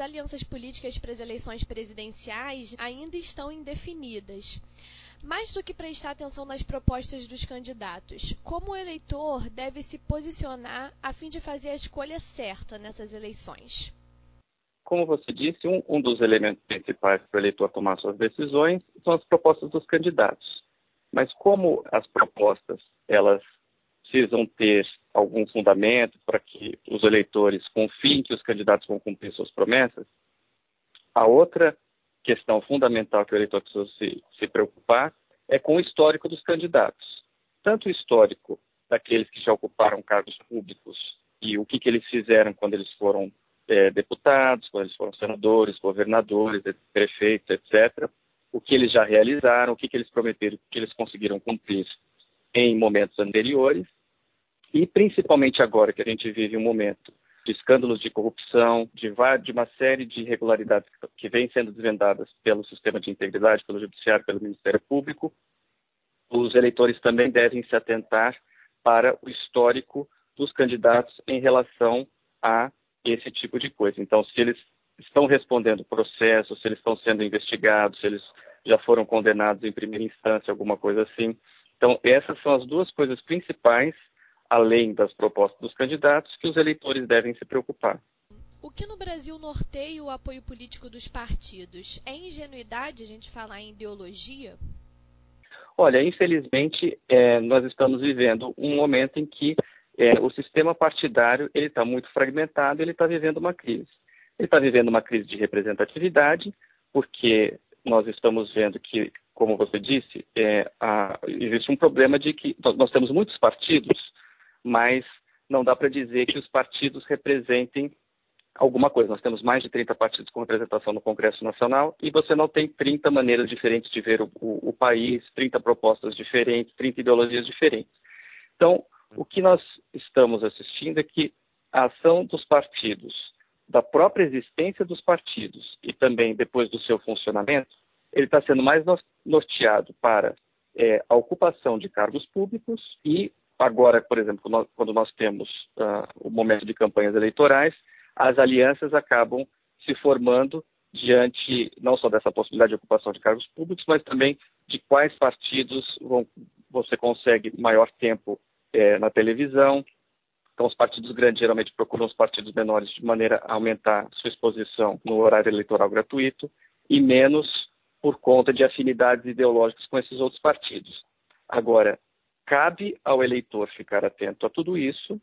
as alianças políticas para as eleições presidenciais ainda estão indefinidas. Mais do que prestar atenção nas propostas dos candidatos, como o eleitor deve se posicionar a fim de fazer a escolha certa nessas eleições? Como você disse, um, um dos elementos principais para o eleitor tomar suas decisões são as propostas dos candidatos. Mas como as propostas elas precisam ter algum fundamento para que os eleitores confiem que os candidatos vão cumprir suas promessas, a outra questão fundamental que o eleitor precisa se, se preocupar é com o histórico dos candidatos. Tanto o histórico daqueles que já ocuparam cargos públicos e o que, que eles fizeram quando eles foram é, deputados, quando eles foram senadores, governadores, prefeitos, etc. O que eles já realizaram, o que, que eles prometeram, o que eles conseguiram cumprir em momentos anteriores. E principalmente agora que a gente vive um momento de escândalos de corrupção, de, de uma série de irregularidades que vêm sendo desvendadas pelo sistema de integridade, pelo Judiciário, pelo Ministério Público, os eleitores também devem se atentar para o histórico dos candidatos em relação a esse tipo de coisa. Então, se eles estão respondendo processo, se eles estão sendo investigados, se eles já foram condenados em primeira instância, alguma coisa assim. Então, essas são as duas coisas principais além das propostas dos candidatos, que os eleitores devem se preocupar. O que no Brasil norteia o apoio político dos partidos? É ingenuidade a gente falar em ideologia? Olha, infelizmente, é, nós estamos vivendo um momento em que é, o sistema partidário ele está muito fragmentado, ele está vivendo uma crise. Ele está vivendo uma crise de representatividade, porque nós estamos vendo que, como você disse, é, a, existe um problema de que nós temos muitos partidos mas não dá para dizer que os partidos representem alguma coisa. Nós temos mais de 30 partidos com representação no Congresso Nacional e você não tem 30 maneiras diferentes de ver o, o, o país, 30 propostas diferentes, 30 ideologias diferentes. Então, o que nós estamos assistindo é que a ação dos partidos, da própria existência dos partidos e também depois do seu funcionamento, ele está sendo mais norteado para é, a ocupação de cargos públicos e Agora, por exemplo, nós, quando nós temos uh, o momento de campanhas eleitorais, as alianças acabam se formando diante não só dessa possibilidade de ocupação de cargos públicos, mas também de quais partidos vão, você consegue maior tempo é, na televisão. Então, os partidos grandes geralmente procuram os partidos menores de maneira a aumentar sua exposição no horário eleitoral gratuito e menos por conta de afinidades ideológicas com esses outros partidos. Agora, cabe ao eleitor ficar atento a tudo isso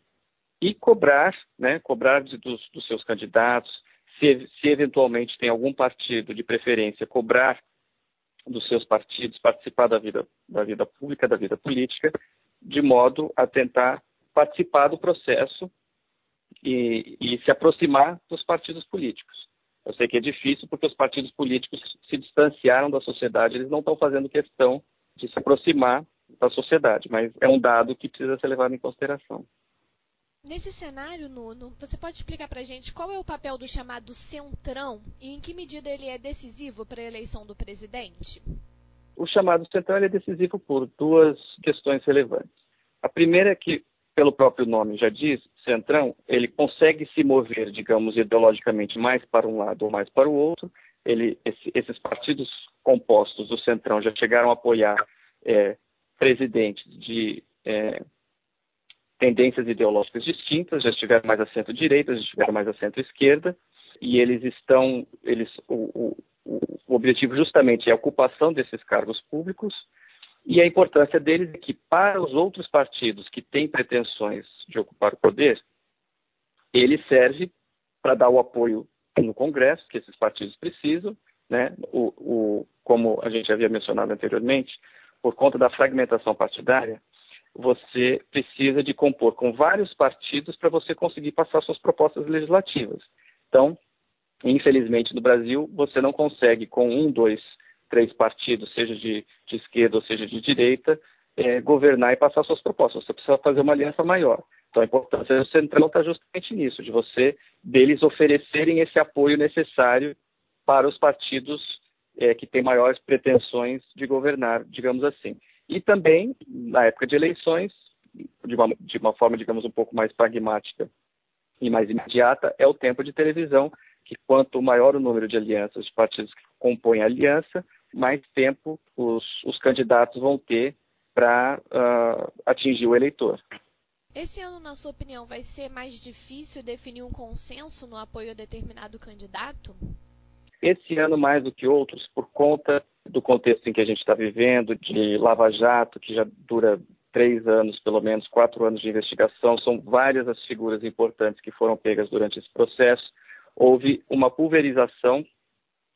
e cobrar, né, cobrar dos, dos, seus candidatos, se, se eventualmente tem algum partido de preferência, cobrar dos seus partidos, participar da vida, da vida pública, da vida política, de modo a tentar participar do processo e, e se aproximar dos partidos políticos. Eu sei que é difícil porque os partidos políticos se distanciaram da sociedade, eles não estão fazendo questão de se aproximar da sociedade, mas é um dado que precisa ser levado em consideração. Nesse cenário, Nuno, você pode explicar para a gente qual é o papel do chamado centrão e em que medida ele é decisivo para a eleição do presidente? O chamado centrão é decisivo por duas questões relevantes. A primeira é que, pelo próprio nome já diz, centrão, ele consegue se mover, digamos, ideologicamente mais para um lado ou mais para o outro. Ele, esse, esses partidos compostos do centrão já chegaram a apoiar é, presidentes de é, tendências ideológicas distintas, já estiveram mais a centro-direita, já estiveram mais a centro-esquerda, e eles estão, eles, o, o, o objetivo justamente é a ocupação desses cargos públicos, e a importância deles é que para os outros partidos que têm pretensões de ocupar o poder, ele serve para dar o apoio no Congresso, que esses partidos precisam, né? o, o, como a gente havia mencionado anteriormente, por conta da fragmentação partidária, você precisa de compor com vários partidos para você conseguir passar suas propostas legislativas. Então, infelizmente, no Brasil, você não consegue com um, dois, três partidos, seja de, de esquerda ou seja de direita, é, governar e passar suas propostas. Você precisa fazer uma aliança maior. Então, a importância do Centrão está justamente nisso, de você, deles oferecerem esse apoio necessário para os partidos é, que tem maiores pretensões de governar, digamos assim. E também, na época de eleições, de uma, de uma forma, digamos, um pouco mais pragmática e mais imediata, é o tempo de televisão, que quanto maior o número de alianças, de partidos que compõem a aliança, mais tempo os, os candidatos vão ter para uh, atingir o eleitor. Esse ano, na sua opinião, vai ser mais difícil definir um consenso no apoio a determinado candidato? Esse ano, mais do que outros, por conta do contexto em que a gente está vivendo, de Lava Jato, que já dura três anos, pelo menos quatro anos de investigação, são várias as figuras importantes que foram pegas durante esse processo. Houve uma pulverização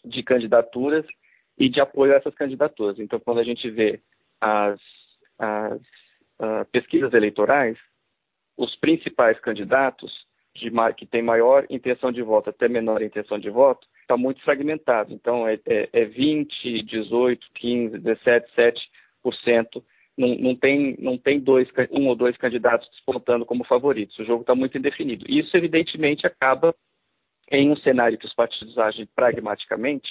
de candidaturas e de apoio a essas candidaturas. Então, quando a gente vê as, as uh, pesquisas eleitorais, os principais candidatos de, que têm maior intenção de voto até menor intenção de voto, está muito fragmentado. Então, é, é, é 20, 18, 15, 17, 7%. Não, não, tem, não tem dois, um ou dois candidatos despontando como favoritos. O jogo está muito indefinido. Isso, evidentemente, acaba em um cenário que os partidos agem pragmaticamente,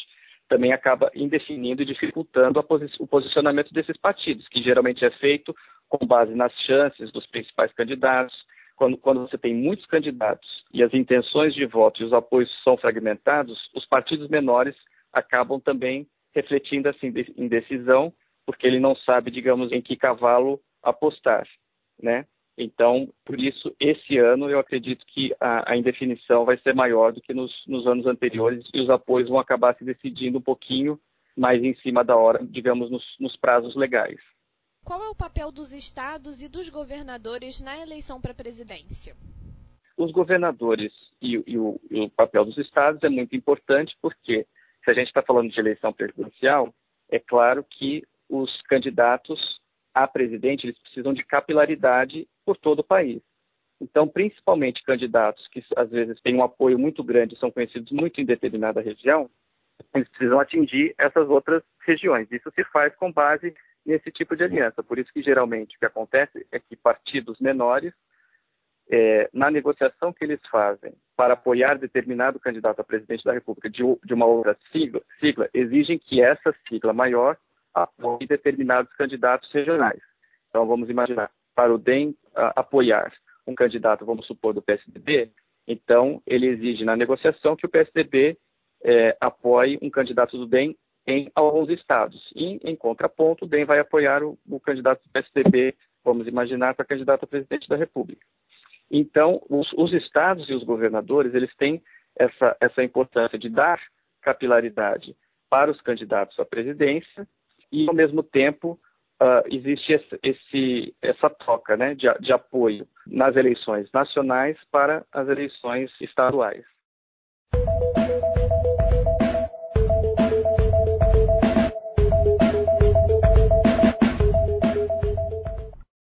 também acaba indefinindo e dificultando posi o posicionamento desses partidos, que geralmente é feito com base nas chances dos principais candidatos. Quando, quando você tem muitos candidatos e as intenções de voto e os apoios são fragmentados, os partidos menores acabam também refletindo essa indecisão, porque ele não sabe, digamos, em que cavalo apostar, né? Então, por isso, esse ano eu acredito que a, a indefinição vai ser maior do que nos, nos, anos anteriores e os apoios vão acabar se decidindo um pouquinho mais em cima da hora, digamos, nos, nos prazos legais. Qual é o papel dos estados e dos governadores na eleição para a presidência? Os governadores e, e, o, e o papel dos estados é muito importante porque, se a gente está falando de eleição presidencial, é claro que os candidatos a presidente, eles precisam de capilaridade por todo o país. Então, principalmente candidatos que às vezes têm um apoio muito grande, são conhecidos muito em determinada região, eles precisam atingir essas outras regiões. Isso se faz com base nesse tipo de aliança. Por isso que geralmente o que acontece é que partidos menores, é, na negociação que eles fazem para apoiar determinado candidato a presidente da República de, de uma outra sigla, sigla, exigem que essa sigla maior apoie determinados candidatos regionais. Então, vamos imaginar, para o DEM uh, apoiar um candidato, vamos supor, do PSDB, então ele exige na negociação que o PSDB eh, apoie um candidato do DEM em alguns estados. E, em contraponto, o DEM vai apoiar o, o candidato do PSDB, vamos imaginar, para candidato a presidente da República. Então, os, os estados e os governadores, eles têm essa, essa importância de dar capilaridade para os candidatos à presidência e, ao mesmo tempo, uh, existe esse, esse, essa troca né, de, de apoio nas eleições nacionais para as eleições estaduais.